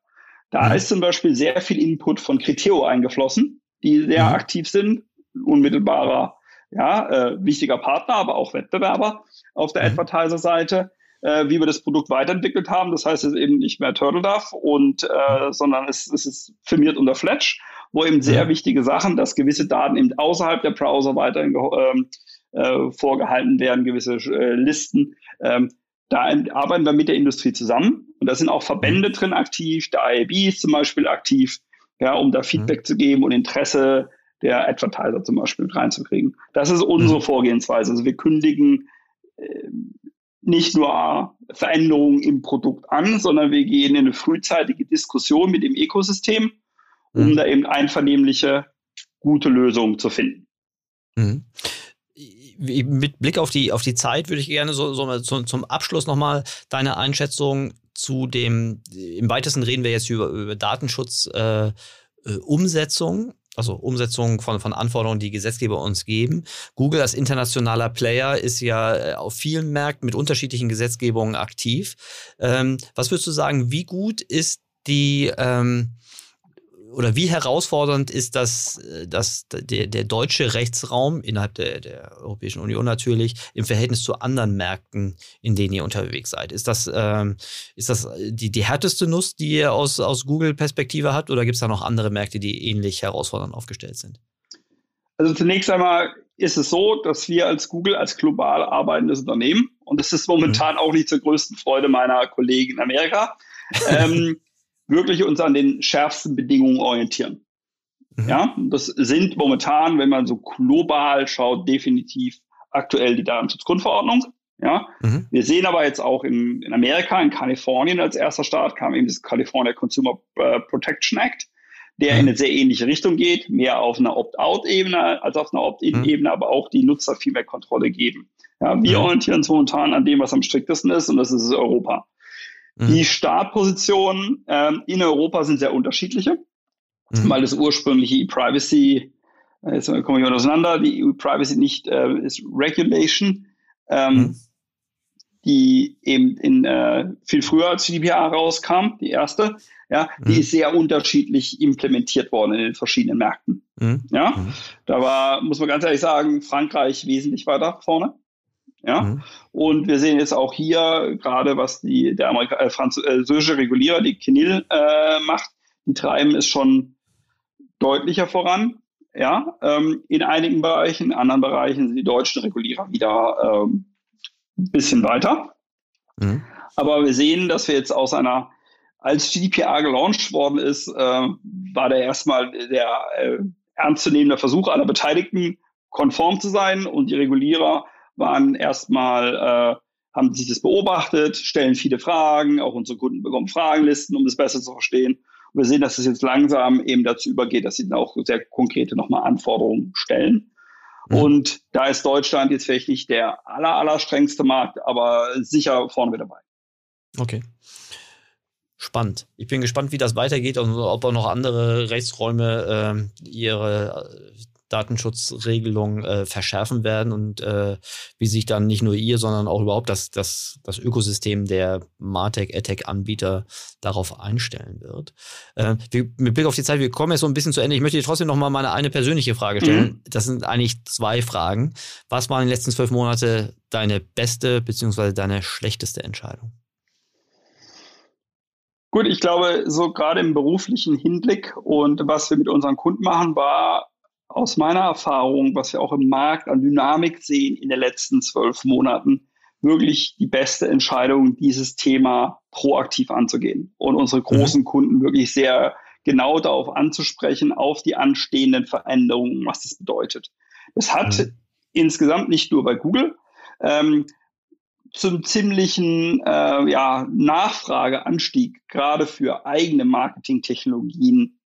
Da mhm. ist zum Beispiel sehr viel Input von Criteo eingeflossen, die sehr mhm. aktiv sind, unmittelbarer, ja, äh, wichtiger Partner, aber auch Wettbewerber auf der mhm. Advertiser-Seite, äh, wie wir das Produkt weiterentwickelt haben. Das heißt, es ist eben nicht mehr Turtle Dove und, äh, sondern es, es ist firmiert unter Fletch, wo eben sehr mhm. wichtige Sachen, dass gewisse Daten eben außerhalb der Browser weiterhin ähm, äh, vorgehalten werden, gewisse äh, Listen. Ähm, da arbeiten wir mit der Industrie zusammen und da sind auch Verbände drin aktiv, der IAB ist zum Beispiel aktiv, ja, um da Feedback mhm. zu geben und Interesse der Advertiser zum Beispiel mit reinzukriegen. Das ist unsere mhm. Vorgehensweise. Also wir kündigen äh, nicht nur Veränderungen im Produkt an, sondern wir gehen in eine frühzeitige Diskussion mit dem Ökosystem, um mhm. da eben einvernehmliche, gute Lösungen zu finden. Mit Blick auf die, auf die Zeit würde ich gerne so, so, so zum Abschluss nochmal deine Einschätzung zu dem, im weitesten reden wir jetzt über, über Datenschutz, äh, äh, also Umsetzung von, von Anforderungen, die Gesetzgeber uns geben. Google als internationaler Player ist ja äh, auf vielen Märkten mit unterschiedlichen Gesetzgebungen aktiv. Ähm, was würdest du sagen, wie gut ist die, ähm, oder wie herausfordernd ist das, äh, das der, der deutsche Rechtsraum innerhalb der, der Europäischen Union natürlich im Verhältnis zu anderen Märkten, in denen ihr unterwegs seid? Ist das, ähm, ist das die, die härteste Nuss, die ihr aus, aus Google-Perspektive habt, oder gibt es da noch andere Märkte, die ähnlich herausfordernd aufgestellt sind? Also zunächst einmal ist es so, dass wir als Google als global arbeitendes Unternehmen, und das ist momentan mhm. auch nicht zur größten Freude meiner Kollegen in Amerika, ähm, wirklich uns an den schärfsten Bedingungen orientieren. Mhm. Ja, das sind momentan, wenn man so global schaut, definitiv aktuell die Datenschutzgrundverordnung. Ja, mhm. wir sehen aber jetzt auch in, in Amerika, in Kalifornien als erster Staat kam eben das California Consumer äh, Protection Act, der mhm. in eine sehr ähnliche Richtung geht, mehr auf einer Opt-out-Ebene als auf einer Opt-in-Ebene, mhm. aber auch die Nutzer viel mehr Kontrolle geben. Ja, wir mhm. orientieren uns momentan an dem, was am striktesten ist, und das ist Europa. Mhm. Die Startpositionen ähm, in Europa sind sehr unterschiedliche, mhm. weil das ursprüngliche E-Privacy, äh, jetzt kommen wir auseinander, die E-Privacy nicht äh, ist Regulation, ähm, mhm. die eben in äh, viel früher als GDPR rauskam, die erste, ja, die mhm. ist sehr unterschiedlich implementiert worden in den verschiedenen Märkten. Mhm. Ja, da war, muss man ganz ehrlich sagen, Frankreich wesentlich weiter vorne. Ja, mhm. und wir sehen jetzt auch hier gerade, was die, der Amerika äh, französische Regulierer, die CNIL, äh, macht, die treiben es schon deutlicher voran. Ja, ähm, in einigen Bereichen, in anderen Bereichen sind die deutschen Regulierer wieder ähm, ein bisschen weiter. Mhm. Aber wir sehen, dass wir jetzt aus einer als GDPR gelauncht worden ist, äh, war der erstmal der äh, ernstzunehmende Versuch aller Beteiligten, konform zu sein und die Regulierer waren erstmal, äh, haben sich das beobachtet, stellen viele Fragen, auch unsere Kunden bekommen Fragenlisten, um das besser zu verstehen. Und wir sehen, dass es jetzt langsam eben dazu übergeht, dass sie dann auch sehr konkrete nochmal Anforderungen stellen. Mhm. Und da ist Deutschland jetzt vielleicht nicht der aller, aller strengste Markt, aber sicher vorne mit dabei. Okay spannend. Ich bin gespannt, wie das weitergeht und ob auch noch andere Rechtsräume äh, ihre äh, Datenschutzregelung äh, verschärfen werden und äh, wie sich dann nicht nur ihr, sondern auch überhaupt das, das, das Ökosystem der Martech, AdTech-Anbieter darauf einstellen wird. Äh, wir, mit Blick auf die Zeit, wir kommen jetzt so ein bisschen zu Ende. Ich möchte dir trotzdem noch mal meine eine persönliche Frage stellen. Mhm. Das sind eigentlich zwei Fragen. Was waren in den letzten zwölf Monate deine beste beziehungsweise deine schlechteste Entscheidung? Gut, ich glaube, so gerade im beruflichen Hinblick und was wir mit unseren Kunden machen, war aus meiner Erfahrung, was wir auch im Markt an Dynamik sehen in den letzten zwölf Monaten, wirklich die beste Entscheidung, dieses Thema proaktiv anzugehen und unsere großen mhm. Kunden wirklich sehr genau darauf anzusprechen, auf die anstehenden Veränderungen, was das bedeutet. Das hat mhm. insgesamt nicht nur bei Google, ähm, zum ziemlichen äh, ja, Nachfrageanstieg gerade für eigene Marketingtechnologien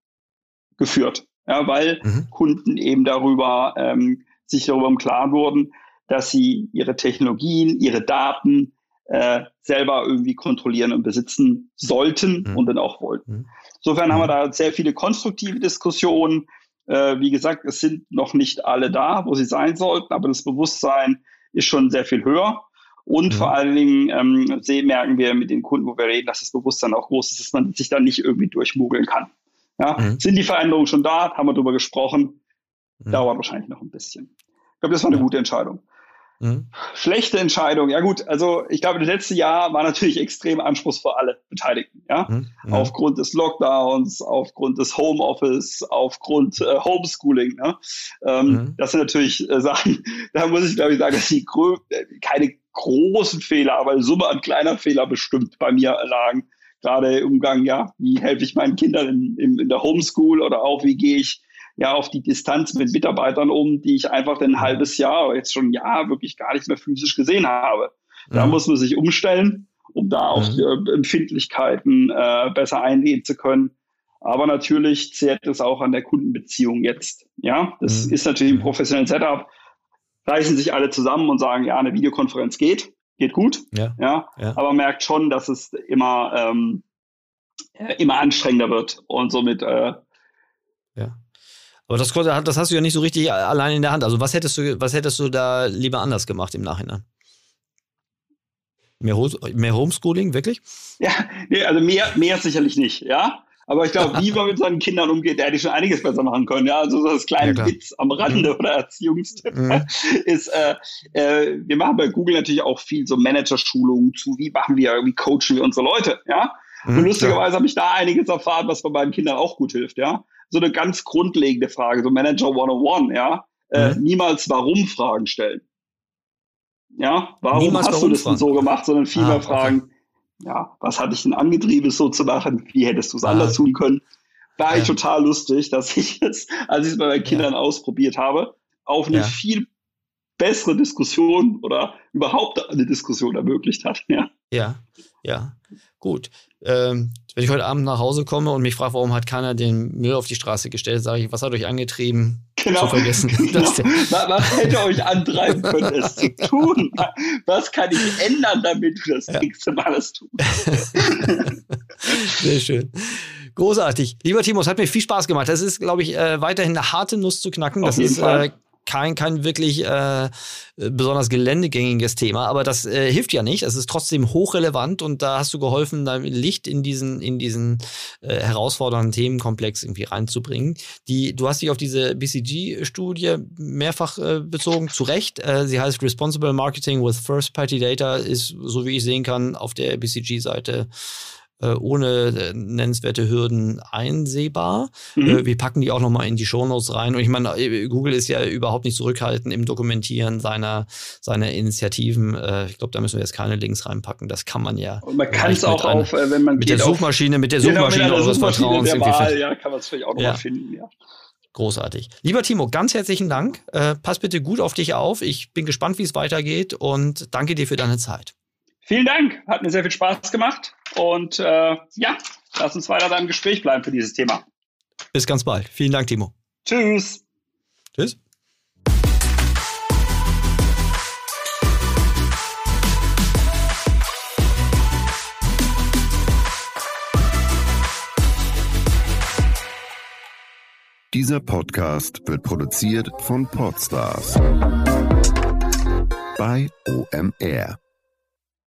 geführt. Ja, weil mhm. Kunden eben darüber ähm, sich darüber im Klaren wurden, dass sie ihre Technologien, ihre Daten äh, selber irgendwie kontrollieren und besitzen sollten mhm. und dann auch wollten. Mhm. Insofern haben wir mhm. da sehr viele konstruktive Diskussionen. Äh, wie gesagt, es sind noch nicht alle da, wo sie sein sollten, aber das Bewusstsein ist schon sehr viel höher. Und mhm. vor allen Dingen ähm, sehen, merken wir mit den Kunden, wo wir reden, dass das Bewusstsein auch groß ist, dass man sich da nicht irgendwie durchmogeln kann. Ja? Mhm. Sind die Veränderungen schon da? Haben wir darüber gesprochen? Mhm. Dauert wahrscheinlich noch ein bisschen. Ich glaube, das war eine ja. gute Entscheidung. Mhm. Schlechte Entscheidung. Ja gut, also ich glaube, das letzte Jahr war natürlich extrem anspruchsvoll für alle Beteiligten. Ja? Mhm. Mhm. Aufgrund des Lockdowns, aufgrund des Homeoffice, aufgrund äh, Homeschooling. Ne? Ähm, mhm. Das sind natürlich äh, Sachen, da muss ich glaube ich sagen, dass die äh, keine großen Fehler, aber Summe an kleiner Fehler bestimmt bei mir lagen. Gerade im Umgang, ja, wie helfe ich meinen Kindern in, in, in der Homeschool oder auch wie gehe ich ja auf die Distanz mit Mitarbeitern um, die ich einfach ein halbes Jahr oder jetzt schon ein Jahr wirklich gar nicht mehr physisch gesehen habe. Da mhm. muss man sich umstellen, um da auf mhm. die Empfindlichkeiten äh, besser eingehen zu können. Aber natürlich zehrt es auch an der Kundenbeziehung jetzt. Ja, das mhm. ist natürlich ein professionelles Setup reißen sich alle zusammen und sagen, ja, eine Videokonferenz geht, geht gut, ja, ja, ja. aber merkt schon, dass es immer, ähm, äh, immer anstrengender wird und somit äh, ja. Aber das, das hast du ja nicht so richtig allein in der Hand. Also was hättest du, was hättest du da lieber anders gemacht im Nachhinein? Mehr, mehr Homeschooling, wirklich? Ja, nee, also mehr, mehr sicherlich nicht, ja. Aber ich glaube, wie man mit seinen Kindern umgeht, der hätte schon einiges besser machen können. Ja, also so das kleine ja, Witz am Rande mhm. oder Erziehungstipp mhm. ist, äh, äh, wir machen bei Google natürlich auch viel so Managerschulungen zu, wie machen wir, wie coachen wir unsere Leute, ja. Mhm, und lustigerweise habe ich da einiges erfahren, was bei meinen Kindern auch gut hilft, ja. So eine ganz grundlegende Frage, so Manager 101, ja. Äh, mhm. niemals Warum-Fragen stellen. Ja, warum Niemals hast warum du das denn so gemacht, sondern vielmehr ah, fragen, okay ja, was hat dich denn angetrieben, es so zu machen? Wie hättest du es ah. anders tun können? War ja. ich total lustig, dass ich es, als ich es bei meinen Kindern ja. ausprobiert habe, auf eine ja. viel bessere Diskussion oder überhaupt eine Diskussion ermöglicht hat. Ja. Ja. Ja, gut. Ähm, wenn ich heute Abend nach Hause komme und mich frage, warum hat keiner den Müll auf die Straße gestellt, sage ich, was hat euch angetrieben, genau. zu vergessen? Genau. was hätte euch antreiben können, es zu tun? Was kann ich ändern, damit du das ja. nächste Mal das tust? Sehr schön. Großartig. Lieber Timo, es hat mir viel Spaß gemacht. Das ist, glaube ich, äh, weiterhin eine harte Nuss zu knacken. Das ist äh, kein, kein wirklich äh, besonders geländegängiges Thema, aber das äh, hilft ja nicht. Es ist trotzdem hochrelevant und da hast du geholfen, da Licht in diesen, in diesen äh, herausfordernden Themenkomplex irgendwie reinzubringen. Die, du hast dich auf diese BCG-Studie mehrfach äh, bezogen, zu Recht. Äh, sie heißt Responsible Marketing with First-Party Data, ist, so wie ich sehen kann, auf der BCG-Seite ohne äh, nennenswerte Hürden einsehbar. Mhm. Äh, wir packen die auch nochmal in die Shownotes rein. Und ich meine, Google ist ja überhaupt nicht zurückhaltend im Dokumentieren seiner, seiner Initiativen. Ich glaube, da müssen wir jetzt keine Links reinpacken. Das kann man ja. Und man kann es auch einer, auf, wenn man mit der Suchmaschine, mit der Suchmaschine genau, eures Vertrauens Wahl, ja, kann man es vielleicht auch nochmal ja. finden, ja. Großartig. Lieber Timo, ganz herzlichen Dank. Äh, pass bitte gut auf dich auf. Ich bin gespannt, wie es weitergeht und danke dir für deine Zeit. Vielen Dank, hat mir sehr viel Spaß gemacht und äh, ja, lass uns weiter da im Gespräch bleiben für dieses Thema. Bis ganz bald. Vielen Dank, Timo. Tschüss. Tschüss. Dieser Podcast wird produziert von Podstars bei OMR.